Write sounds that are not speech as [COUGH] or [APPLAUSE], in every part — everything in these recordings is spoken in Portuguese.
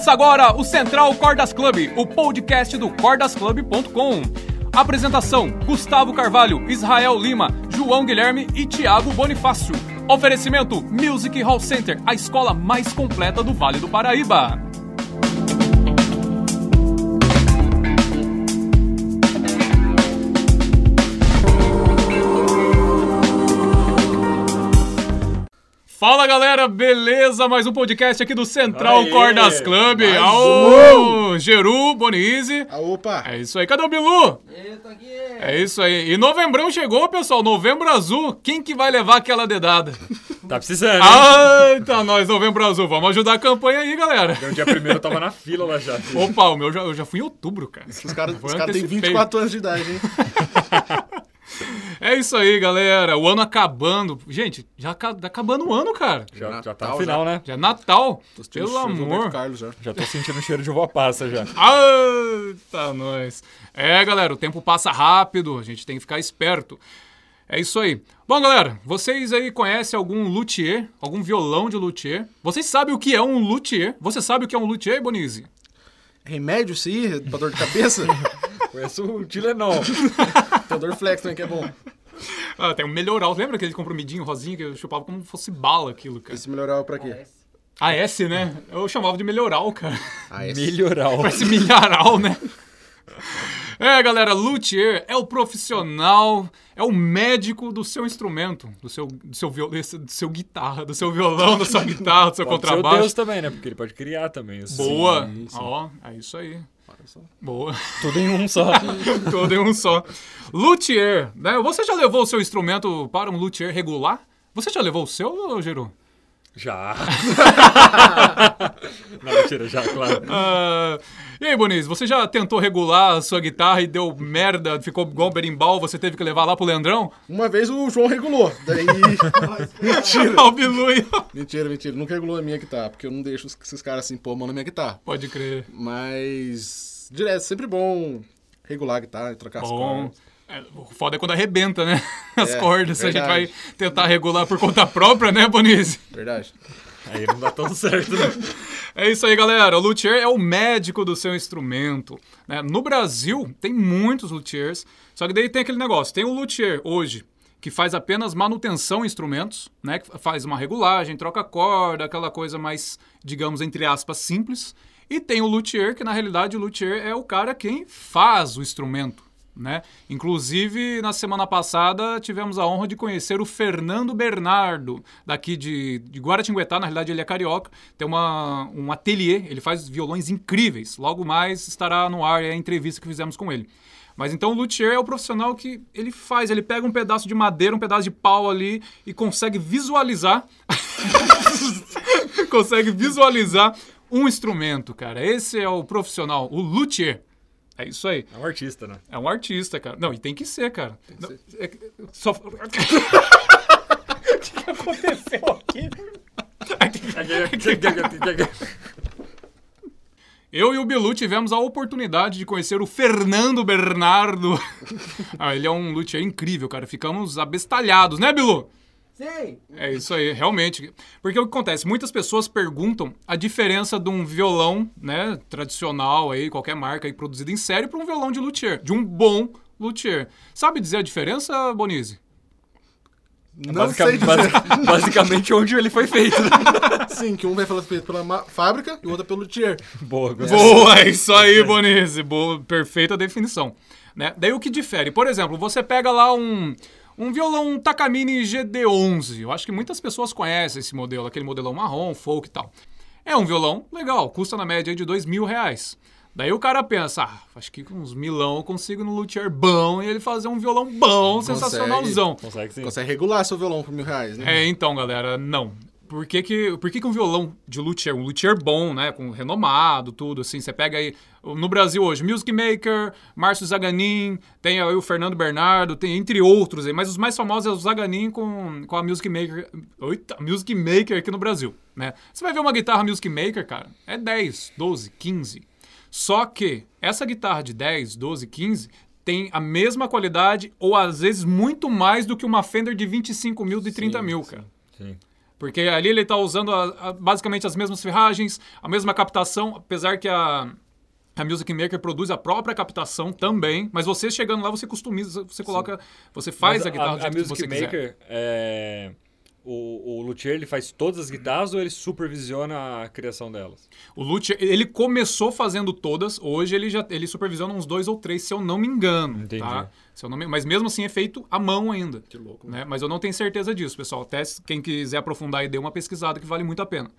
Começa agora o Central Cordas Club, o podcast do cordasclub.com. Apresentação: Gustavo Carvalho, Israel Lima, João Guilherme e Thiago Bonifácio. Oferecimento: Music Hall Center, a escola mais completa do Vale do Paraíba. Fala galera, beleza? Mais um podcast aqui do Central Aê, Cordas Club. Aô, Geru, Bonize. Ah, opa! É isso aí, cadê o Bilu? Eu tô aqui. É isso aí. E novembrão chegou, pessoal. Novembro azul. Quem que vai levar aquela dedada? Tá precisando, Ah, tá nós, novembro azul. Vamos ajudar a campanha aí, galera. No dia primeiro eu tava na fila lá já. Opa, o meu já, eu já fui em outubro, cara. Os caras caras têm antecipei. 24 anos de idade, hein? [LAUGHS] [LAUGHS] É isso aí, galera. O ano acabando. Gente, já tá acabando o ano, cara. Já, já tá Natal, no final, né? Já é Natal. Tô Pelo amor. Carlos já. Já tô sentindo o cheiro de uva passa já. [LAUGHS] Ah, tá nós. É, galera, o tempo passa rápido, a gente tem que ficar esperto. É isso aí. Bom, galera, vocês aí conhecem algum luthier, algum violão de luthier? Vocês sabem o que é um luthier? Você sabe o que é um luthier, Bonizzi? Remédio, sim, pra dor de cabeça. [LAUGHS] Conheço o Tilenol. Tem dor flex também, que é bom. [LAUGHS] Ah, tem um melhoral. Lembra aquele comprimidinho rosinho que eu chupava como se fosse bala aquilo, cara? Esse melhoral pra quê? AS, né? Eu chamava de melhoral, cara. Ah, esse. Melhoral. Parece milharal, né? [LAUGHS] É, galera, luthier é o profissional, é o médico do seu instrumento, do seu, do seu, viol, do seu guitarra, do seu violão, da sua [LAUGHS] guitarra, do seu Pode ser o contrabaixo. Deus também, né? Porque ele pode criar também. isso. Boa! Ó, é isso aí. Olha só. Boa. Tudo em um só. [LAUGHS] Todo em um só. Luthier, né? Você já levou o seu instrumento para um luthier regular? Você já levou o seu, Geru? Já. [LAUGHS] [LAUGHS] Não, mentira, já, claro. Ah, e aí, Boniz, você já tentou regular a sua guitarra e deu merda, ficou igual berimbau, você teve que levar lá pro Leandrão? Uma vez o João regulou. Daí. [LAUGHS] mentira. O. Mentira, mentira. Nunca regulou a minha guitarra, porque eu não deixo esses caras assim pôr a mão na minha guitarra. Pode crer. Mas. Direto, sempre bom regular a guitarra, trocar as Bom. cordas. É, o foda é quando arrebenta, né? [LAUGHS] As É, cordas. Se a gente vai verdade. tentar regular por conta própria, né, Bonizzi? Verdade. Aí não dá tão certo, né? É isso aí, galera. O luthier é o médico do seu instrumento. né? No Brasil, tem muitos luthiers. Só que daí tem aquele negócio. Tem o luthier hoje, que faz apenas manutenção em instrumentos, né? Que faz uma regulagem, troca corda, aquela coisa mais, digamos, entre aspas, simples. E tem o luthier, que na realidade o luthier é o cara quem faz o instrumento. Né? Inclusive, na semana passada, tivemos a honra de conhecer o Fernando Bernardo, daqui de, de Guaratinguetá, na realidade ele é carioca, tem uma, um ateliê, ele faz violões incríveis. Logo mais estará no ar a entrevista que fizemos com ele. Mas então o luthier é o profissional que ele faz, ele pega um pedaço de madeira, um pedaço de pau ali e consegue visualizar [LAUGHS] consegue visualizar um instrumento, cara. Esse é o profissional, o luthier. É isso aí. É um artista, né? É um artista, cara. Não, e tem que ser, cara. Não, é que- só... o [LAUGHS] que que aconteceu aqui? Eu e o Bilu tivemos a oportunidade de conhecer o Fernando Bernardo. [LAUGHS] ah, ele é um luthier incrível, cara. Ficamos abestalhados, né, Bilu? Sim. É isso aí, realmente. Porque o que acontece? Muitas pessoas perguntam a diferença de um violão, né, tradicional aí, qualquer marca aí produzido em série, para um violão de luthier, de um bom luthier. Sabe dizer a diferença, Bonizzi? Não sei Basica- dizer. basi- [LAUGHS] basicamente onde ele foi feito. Né? [LAUGHS] Sim, que um vai falar feito pela fábrica e o outro pelo luthier. Boa, gostei. Boa, é isso aí, Bonizzi. Boa, perfeita definição. Né? Daí o que difere? Por exemplo, você pega lá um, um violão Takamine GD11. Eu acho que muitas pessoas conhecem esse modelo, aquele modelão marrom, folk e tal. É um violão legal, custa na média de dois mil reais. Daí o cara pensa, ah, acho que com uns milão eu consigo no luthier bom e ele fazer um violão bom, Consegue. sensacionalzão. Consegue sim. Consegue regular seu violão por mil reais, né? É, então, galera, não. Por que, que, por que, que um violão de luthier, um luthier bom, né, com renomado, tudo, assim, você pega aí, no Brasil hoje, Music Maker, Márcio Zaganin, tem aí o Fernando Bernardo, tem entre outros aí, mas os mais famosos é o Zaganin com, com a Music Maker, oita, Music Maker aqui no Brasil, né. Você vai ver uma guitarra Music Maker, cara, é 10, 12, 15. Só que essa guitarra de 10, 12, 15 tem a mesma qualidade ou às vezes muito mais do que uma Fender de 25 mil, de 30 mil, cara. Sim. Porque ali ele está usando a- a- basicamente as mesmas ferragens, a mesma captação, apesar que a, a Music Maker produz a própria captação também, mas você chegando lá, você customiza, você coloca, você faz Mas a guitarra do a, jeito que Music você quiser. Maker, é, o, o luthier, ele faz todas as guitarras ou ele supervisiona a criação delas? O Luthier, ele começou fazendo todas, hoje ele já ele supervisiona uns dois ou três, se eu não me engano. Entendi. Tá? Se eu não me- mas mesmo assim é feito à mão ainda. Que louco. né? Mas eu não tenho certeza disso, pessoal. Até quem quiser aprofundar e dê uma pesquisada que vale muito a pena.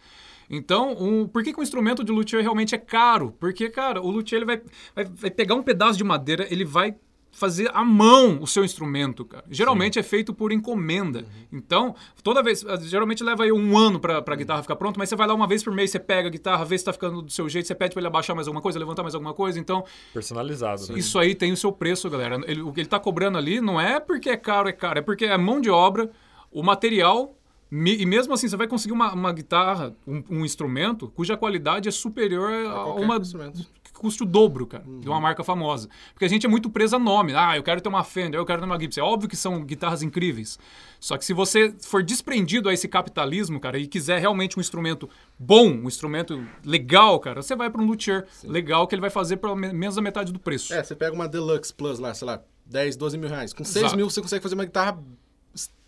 Então, um, por que, que o instrumento de luthier realmente é caro? Porque, cara, o luthier ele vai, vai, vai pegar um pedaço de madeira, ele vai fazer à mão o seu instrumento, cara. Geralmente é feito por encomenda. Então, toda vez, geralmente leva aí um ano pra, pra guitarra ficar pronta, mas você vai lá uma vez por mês, você pega a guitarra, vê se tá ficando do seu jeito, você pede pra ele abaixar mais alguma coisa, levantar mais alguma coisa. Então, Personalizado, né? isso aí tem o seu preço, galera. Ele- o que ele tá cobrando ali não é porque é caro, é caro, é porque é mão de obra, o material. me- E mesmo assim, você vai conseguir uma, uma guitarra, um, um instrumento, cuja qualidade é superior a Qualquer uma custe o dobro, cara, de uma marca famosa. Porque a gente é muito preso a nome. Ah, eu quero ter uma Fender, eu quero ter uma Gibson. É óbvio que são guitarras incríveis. Só que se você for desprendido a esse capitalismo, cara, e quiser realmente um instrumento bom, um instrumento legal, cara, você vai para um luthier legal que ele vai fazer pelo me- menos da metade do preço. É, você pega uma Deluxe Plus lá, sei lá, 10, 12 mil reais. Com 6 Exato. mil você consegue fazer uma guitarra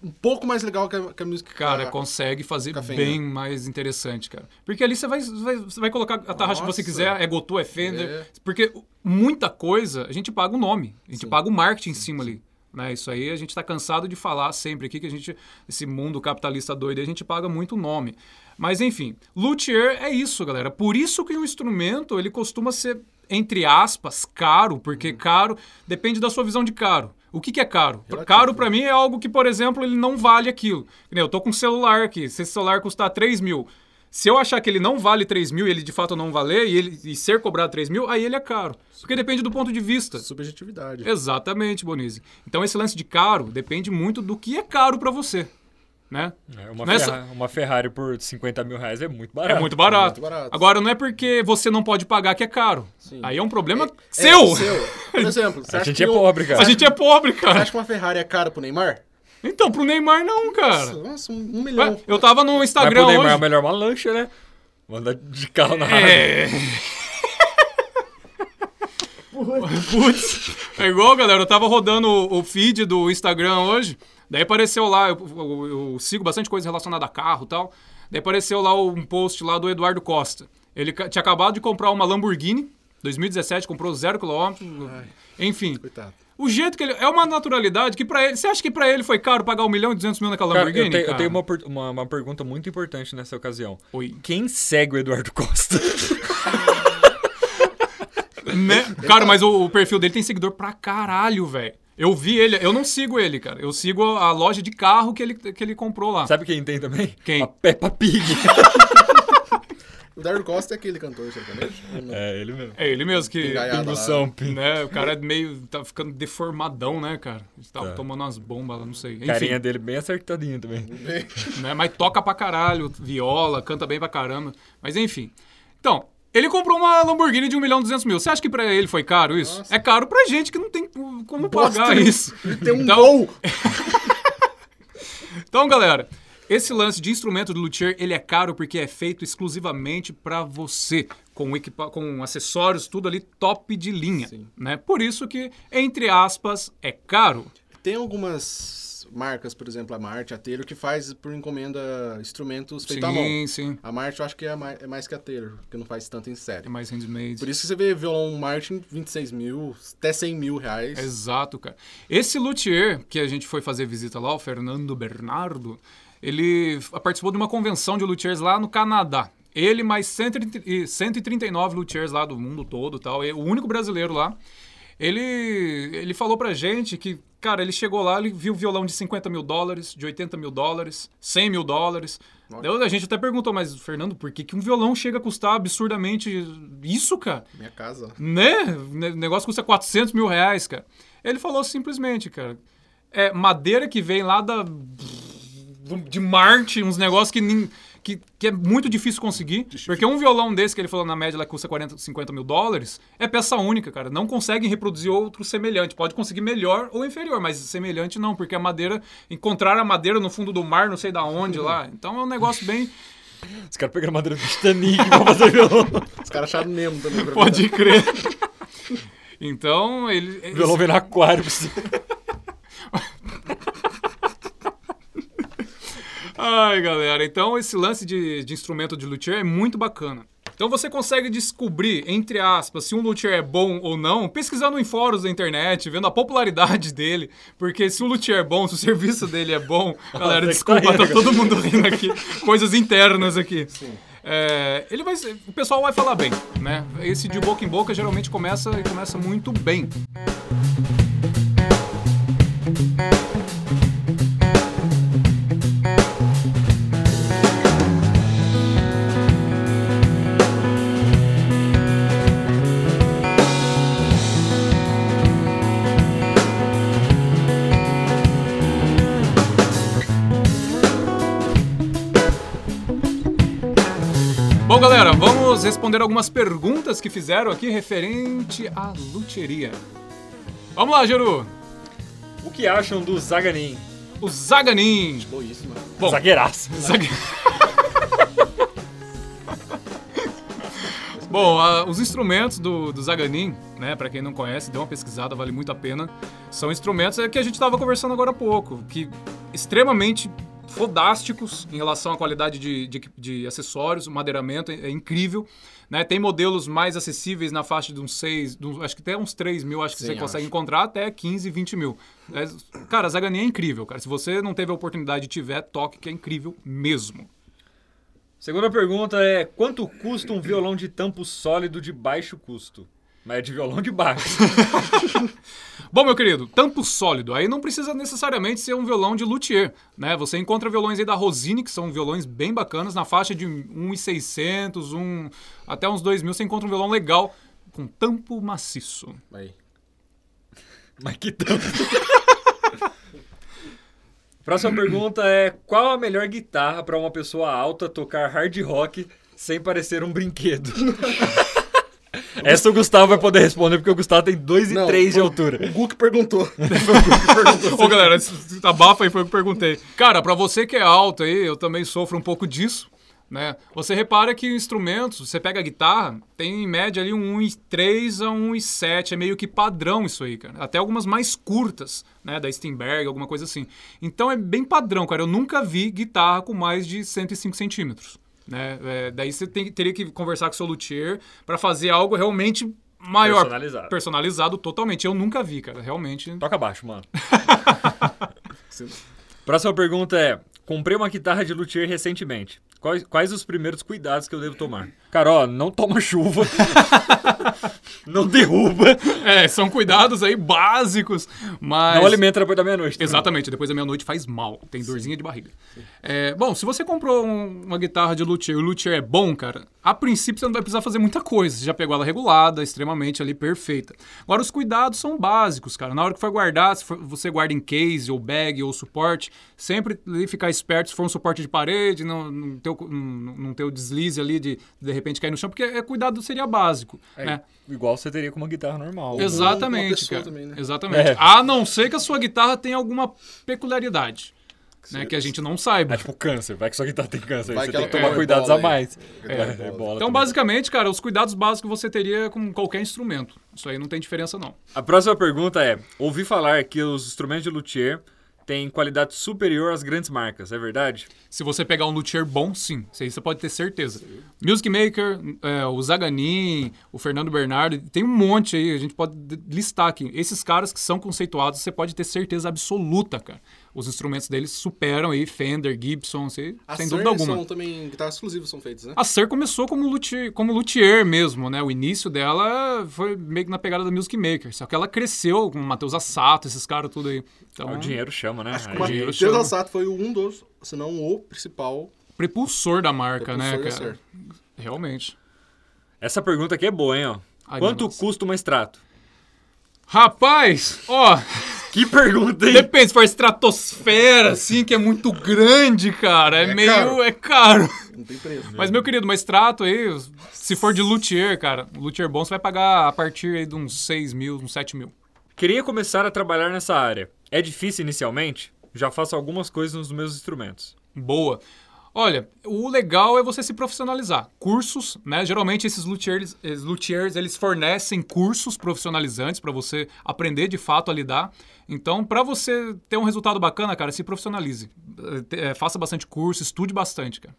um pouco mais legal que a, que a música. Cara, a- consegue fazer Café, bem mais interessante, cara. Porque ali você vai, vai- você vai colocar a tarraxa que você quiser, é Gotu, é Fender. É. Porque muita coisa, a gente paga o nome, a gente paga o marketing em cima ali. Né? Isso aí a gente tá cansado de falar sempre aqui, que a gente, esse mundo capitalista doido, aí, a gente paga muito nome. Mas enfim, luthier é isso, galera. Por isso que o instrumento, ele costuma ser, entre aspas, caro, porque Uhum. caro depende da sua visão de caro. O que, que é caro? Relativo. Caro pra mim é algo que, por exemplo, ele não vale aquilo. Eu tô com um celular aqui. Se esse celular custar 3 mil, se eu achar que ele não vale 3 mil e ele de fato não valer e, ele, e ser cobrado 3 mil, aí ele é caro. Porque depende do ponto de vista. Subjetividade. Exatamente, Bonizzi. Então esse lance de caro depende muito do que é caro pra você. Né? É, uma, Nessa- Ferra- uma Ferrari por 50 mil reais é muito É barato. muito barato. muito barato. Agora, não é porque você não pode pagar que é caro. Sim. Aí é um problema É, seu. seu. [LAUGHS] Por exemplo, você A gente é o- pobre, cara. A gente é pobre, Você cara. acha que uma Ferrari é cara pro Neymar? Então, pro Neymar não, cara. Nossa, um, um milhão. Eu tava no Mas Instagram pro Neymar hoje. é melhor uma lancha, né? Manda de carro na. É. [LAUGHS] Putz. É igual, galera. Eu tava rodando o, feed do Instagram hoje. Daí apareceu lá, eu, eu- eu sigo bastante coisa relacionada a carro e tal. Daí apareceu lá um post lá do Eduardo Costa. Ele tinha acabado de comprar uma Lamborghini, 2017, comprou zero quilômetros. Enfim. Coitado. O jeito que ele. É uma naturalidade que pra ele. Você acha que pra ele foi caro pagar um milhão e duzentos mil naquela Cara, Lamborghini? eu, tenho, eu cara? tenho uma, uma, uma pergunta muito importante nessa ocasião. Oi. Quem segue o Eduardo Costa? [LAUGHS] Né? Cara, mas o, o perfil dele tem seguidor pra caralho, velho. Eu vi ele, eu não sigo ele, cara. Eu sigo a loja de carro que ele, que ele comprou lá. Sabe quem tem também? Quem? A Peppa Pig. [LAUGHS] O Dardo Costa é aquele cantor sertanejo? É, ele mesmo. É ele mesmo que. Lá. Samp. Né, o cara é meio. tá ficando deformadão, né, cara? Ele tava Tá. tomando umas bombas lá, não sei. Enfim, Carinha dele bem acertadinho também. né, mas toca pra caralho, viola, canta bem pra caramba. Mas enfim. Então, ele comprou uma Lamborghini de 1 milhão e 200 mil. Você acha que pra ele foi caro isso? Nossa. É caro pra gente que não tem como Bosta, pagar isso. Ele tem um Então- gol! [LAUGHS] [LAUGHS] Então, galera, esse lance de instrumento de luthier, ele é caro porque é feito exclusivamente pra você, com, equipa com acessórios, tudo ali top de linha, Sim. né? Por isso que, entre aspas, é caro. Tem algumas marcas, por exemplo, a Marte, a Taylor, que faz por encomenda instrumentos feitos à mão. Sim, sim. A Marte eu acho que é mais, é mais que a Taylor, que não faz tanto em É série. mais handmade. Por isso que você vê violão Martin 26 mil, até 100 mil reais. Exato, cara. Esse luthier que a gente foi fazer visita lá, o Fernando Bernardo, ele participou de uma convenção de luthiers lá no Canadá. Ele mais 130 e 139 luthiers lá do mundo todo, e tal, o único brasileiro lá. Ele, ele falou pra gente que, cara, ele chegou lá, ele viu violão de 50 mil dólares, de 80 mil dólares, 100 mil dólares. Nossa. A gente até perguntou, mas, Fernando, por que, que um violão chega a custar absurdamente isso, cara? Minha casa. Né? O negócio custa 400 mil reais, cara. Ele falou simplesmente, cara. É madeira que vem lá da. De Marte, uns negócios que, que, que é muito difícil conseguir. Porque um violão desse que ele falou na média lá custa 40, 50 mil dólares, é peça única, cara. Não conseguem reproduzir outro semelhante. Pode conseguir melhor ou inferior, mas semelhante não, porque a madeira, encontrar a madeira no fundo do mar, não sei da onde lá. Então é um negócio bem. [LAUGHS] Os caras pegaram madeira do Titanic pra fazer violão. Os caras acharam Nemo também. pra Pode crer. Então, ele. O violão vem no aquário. Ai, galera, então esse lance de, de instrumento de luthier é muito bacana. Então você consegue descobrir, entre aspas, se um luthier é bom ou não, pesquisando em fóruns da internet, vendo a popularidade [LAUGHS] dele. Porque se o luthier é bom, se o serviço dele é bom, [LAUGHS] galera, Nossa, desculpa, tá todo mundo rindo aqui. [LAUGHS] Coisas internas aqui. É, ele vai, o pessoal vai falar bem, né? Esse de boca em boca geralmente começa e começa muito bem. Vamos responder algumas perguntas que fizeram aqui referente à luthieria. Vamos lá, Jeru. O que acham do Zaganin? O Zaganin. Boíssima. Bom, Zagueiraço. Zag- [LAUGHS] Bom, a- os instrumentos do, do Zaganin, né, para quem não conhece, dê uma pesquisada, vale muito a pena. São instrumentos é, que a gente estava conversando agora há pouco, que extremamente fodásticos em relação à qualidade de, de, de acessórios, o madeiramento é, é incrível. Né? Tem modelos mais acessíveis na faixa de uns 6, de uns- acho que até uns 3 mil, acho que Sim, você consegue acho. encontrar até 15, 20 mil. É, cara, a Zaganin é incrível, cara. Se você não teve a oportunidade e tiver, toque, que é incrível mesmo. Segunda pergunta é: quanto custa um violão de tampo sólido de baixo custo? Mas é de violão de baixo. [LAUGHS] Bom, meu querido, tampo sólido. Aí não precisa necessariamente ser um violão de luthier, né? Você encontra violões aí da Rosine, que são violões bem bacanas, na faixa de 1.600, um, até uns 2.000, você encontra um violão legal com tampo maciço. Aí. [LAUGHS] Mas que tampo? [LAUGHS] Próxima pergunta é: qual a melhor guitarra para uma pessoa alta tocar hard rock sem parecer um brinquedo? [LAUGHS] Essa o Gustavo vai poder responder, porque o Gustavo tem 2,3 de foi altura. O Guk [LAUGHS] [LAUGHS] perguntou. Ô, galera, abafa aí, foi o que eu perguntei. Cara, pra você que é alto aí, eu também sofro um pouco disso, né? Você repara que instrumentos, você pega a guitarra, tem em média ali um 1,3 a 1,7, é meio que padrão isso aí, cara. Até algumas mais curtas, né, da Steinberg, alguma coisa assim. Então é bem padrão, cara. Eu nunca vi guitarra com mais de 105 centímetros. Né? É, daí você tem- teria que conversar com o seu luthier pra fazer algo realmente maior. Personalizado. Personalizado totalmente. Eu nunca vi, cara. Realmente. Toca baixo, mano. [LAUGHS] Próxima pergunta é: comprei uma guitarra de luthier recentemente. Quais, quais os primeiros cuidados que eu devo tomar? Cara, ó, não toma chuva. [LAUGHS] não derruba. É, são cuidados aí básicos, mas. Não alimenta depois da meia-noite. também. Exatamente, depois da meia-noite faz mal, tem dorzinha de barriga. É, bom, se você comprou um- uma guitarra de luthier e o luthier é bom, cara, a princípio você não vai precisar fazer muita coisa. Você já pegou ela regulada, extremamente ali perfeita. Agora, os cuidados são básicos, cara. Na hora que for guardar, se for- você guarda em case ou bag ou suporte, sempre ali ficar esperto se for um suporte de parede, não, não, ter, o, não, não ter o deslize ali de de repente cair no chão, porque é, cuidado seria básico. É, né? Igual você teria com uma guitarra normal. Exatamente, também, né? Exatamente. É. A não ser que a sua guitarra tenha alguma peculiaridade. Né, que a gente não saiba. É tipo câncer, vai que sua guitarra tem câncer. Vai você que tem que tomar é cuidados bola a mais. É, É, é Então, também. basicamente, cara, os cuidados básicos você teria com qualquer instrumento. Isso aí não tem diferença, não. A próxima pergunta é: ouvi falar que os instrumentos de luthier têm qualidade superior às grandes marcas, é verdade? Se você pegar um luthier bom, sim. Isso você pode ter certeza. Music Maker, é, o Zaganin, o Fernando Bernardo, tem um monte aí, a gente pode listar aqui. Esses caras que são conceituados, você pode ter certeza absoluta, cara. Os instrumentos deles superam aí Fender, Gibson, você- A sem Ser dúvida alguma. são também guitarras exclusivas são feitas, né? A Ser começou como luthier, como luthier mesmo, né? O início dela foi meio que na pegada da Music Maker. Só que ela cresceu com o Matheus Assato, esses caras tudo aí. Então, O dinheiro chama, né? Acho que o Matheus. Assato foi um dos, se não o principal. prepulsor da marca, né, Propulsor da cara? Realmente. Essa pergunta aqui é boa, hein, ó. Ai, Quanto custa uma extrato? Rapaz, ó, Que pergunta, hein? depende, se for estratosfera, assim, que é muito grande, cara, é, É meio. caro. É caro. Não tem preço. Mas, meu querido, mas trato aí, se for de luthier, cara, luthier bom, você vai pagar a partir aí de uns 6 mil, uns 7 mil. Queria começar a trabalhar nessa área. É difícil inicialmente? Já faço algumas coisas nos meus instrumentos. Boa. Olha, o legal é você se profissionalizar. Cursos, né? Geralmente esses luthiers, esses luthiers eles fornecem cursos profissionalizantes para você aprender de fato a lidar. Então, para você ter um resultado bacana, cara, se profissionalize. É, faça bastante curso, estude bastante, cara.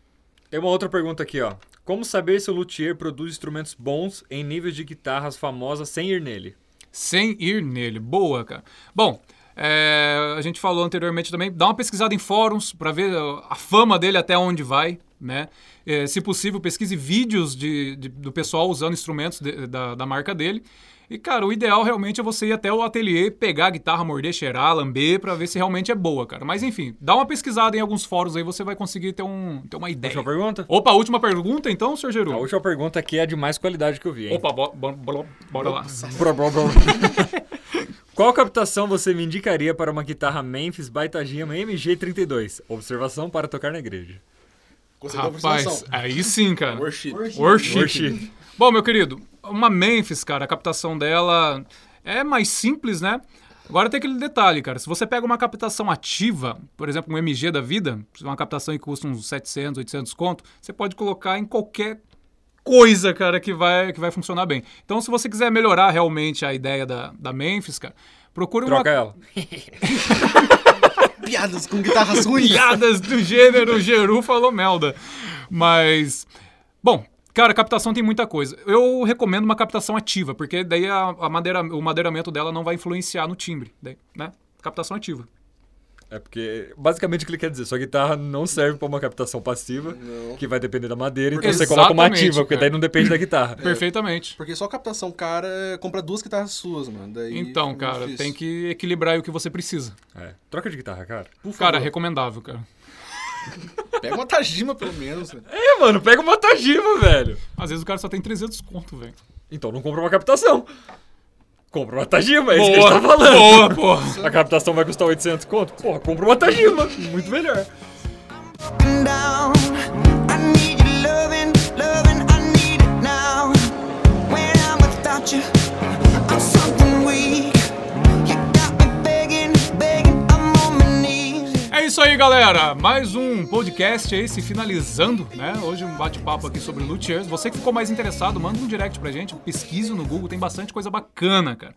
Tem uma outra pergunta aqui, ó. Como saber se o luthier produz instrumentos bons em níveis de guitarras famosas sem ir nele? Sem ir nele. Boa, cara. Bom, é, a gente falou anteriormente também, dá uma pesquisada em fóruns para ver a fama dele até onde vai. Né? É, se possível, pesquise vídeos de, de, do pessoal usando instrumentos de, da, da marca dele. E, cara, o ideal realmente é você ir até o ateliê, pegar a guitarra, morder, cheirar, lamber, para ver se realmente é boa, cara. Mas, enfim, dá uma pesquisada em alguns fóruns aí, você vai conseguir ter, um, ter uma ideia. Última pergunta? Opa, última pergunta então, Sr. Geru? A última pergunta aqui é de mais qualidade que eu vi, hein? Opa, bo, bo, bo, bora lá. [LAUGHS] Qual captação você me indicaria para uma guitarra Memphis Baitajima MG32? Observação para tocar na igreja. Rapaz, aí sim, cara. Worship. Worship. Worship. Bom, meu querido, uma Memphis, cara, a captação dela é mais simples, né? Agora tem aquele detalhe, cara. Se você pega uma captação ativa, por exemplo, um MG da vida, uma captação que custa uns 700, 800 conto, você pode colocar em qualquer coisa, cara, que vai, que vai funcionar bem. Então, se você quiser melhorar realmente a ideia da, da Memphis, cara, procure Troca uma... ela. [LAUGHS] Piadas com guitarras ruins. Piadas do gênero Geru falou melda. Mas, bom, Cara, captação tem muita coisa. Eu recomendo uma captação ativa, porque daí a, a madeira, o madeiramento dela não vai influenciar no timbre, daí, né? Captação ativa. É porque, basicamente, o que ele quer dizer, sua guitarra não serve para uma captação passiva, Não. que vai depender da madeira, então Exatamente, você coloca uma ativa, porque cara. daí não depende da guitarra. [LAUGHS] Perfeitamente. Porque só captação cara compra duas guitarras suas, mano. Daí Então, cara, difícil. tem que equilibrar aí o que você precisa. É. Troca de guitarra, cara. Por favor, Cara, recomendável, cara. [LAUGHS] Pega uma Tajima pelo menos. né? É, mano, pega uma Tajima, velho. Às vezes o cara só tem 300 conto, velho. Então não compra uma captação. Compra uma Tajima, é isso que a gente tá falando. boa, porra. A captação vai custar 800 conto? Porra, compra uma Tajima. Muito melhor. down. Aí, galera. Mais um podcast aí se finalizando, né? Hoje um bate-papo aqui sobre luthiers. Você que ficou mais interessado, manda um direct pra gente, pesquise no Google, tem bastante coisa bacana, cara.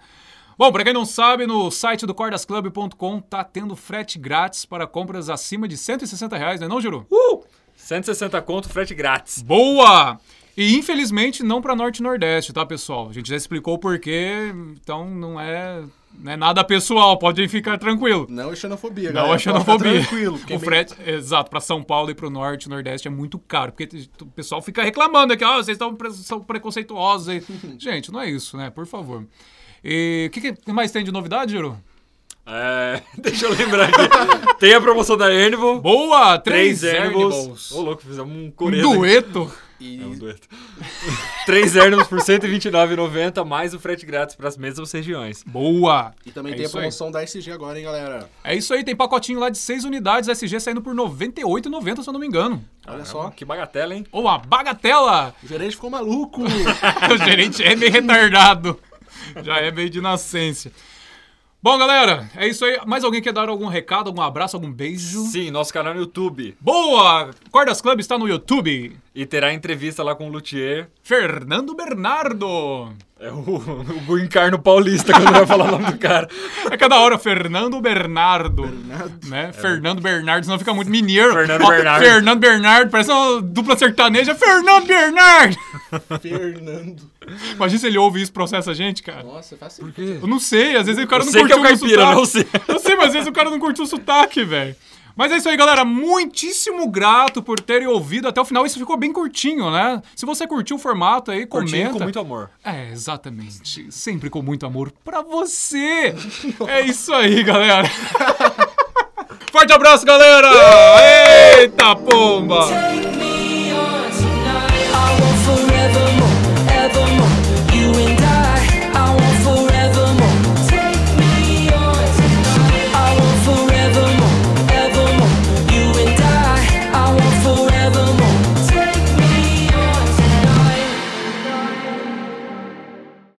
Bom, pra quem não sabe, no site do cordasclub.com tá tendo frete grátis para compras acima de 160 reais, né não, Juru? Uh! 160 conto, frete grátis. Boa! E infelizmente não para Norte e Nordeste, tá, pessoal? A gente já explicou o porquê, então não é, não é nada pessoal, pode ficar tranquilo. Não é xenofobia, Não galera. é xenofobia. Pode ficar Tranquilo. O frete, exato, para São Paulo e para o Norte e Nordeste é muito caro, porque o pessoal fica reclamando aqui, ó, vocês estão pre são preconceituosos aí. [LAUGHS] Gente, não é isso, né? Por favor. E o que, que mais tem de novidade, Juro? É, [LAUGHS] deixa eu lembrar aqui. Tem a promoção da Ernival. Boa! Três Três. Ô, louco, fizemos um Um coreano. aqui. dueto. E É um dueto. [LAUGHS] Três Ernibles por R$ 129,90, mais o frete grátis para as mesmas regiões. Boa! E também É tem a isso aí. promoção da SG agora, hein, galera? É isso aí, tem pacotinho lá de 6 unidades SG saindo por R$ 98,90, se eu não me engano. Olha só. Que bagatela, hein? Ou a bagatela! O gerente ficou maluco. [LAUGHS] o gerente é meio retardado. Já é meio de nascença. Bom, galera, é isso aí. Mais alguém quer dar algum recado, algum abraço, algum beijo? Sim, nosso canal no YouTube. Boa! Cordas Club está no YouTube. E terá entrevista lá com o Luthier. Fernando Bernardo. É o, o encarno paulista quando vai falar o nome do cara. É cada hora, Fernando Bernardo. Né? Fernando Bernardo, senão fica muito mineiro. Fernando Ó, Bernardo. Fernando Bernardo, parece uma dupla sertaneja. Fernando Bernardo! Fernando. Imagina se ele ouve isso e processa a gente, cara. Nossa, faz assim. Eu não sei, às vezes o cara Eu não sei que é curtiu o caipira, sotaque. não sei. Eu sei, mas às vezes o cara não curtiu o sotaque, velho. Mas é isso aí, galera. Muitíssimo grato por terem ouvido até o final. Isso ficou bem curtinho, né? Se você curtiu o formato aí, Curtinho comenta. com muito amor. É, exatamente. Sempre com muito amor pra você. [LAUGHS] é isso aí, galera. [LAUGHS] Forte abraço, galera! Eita pomba!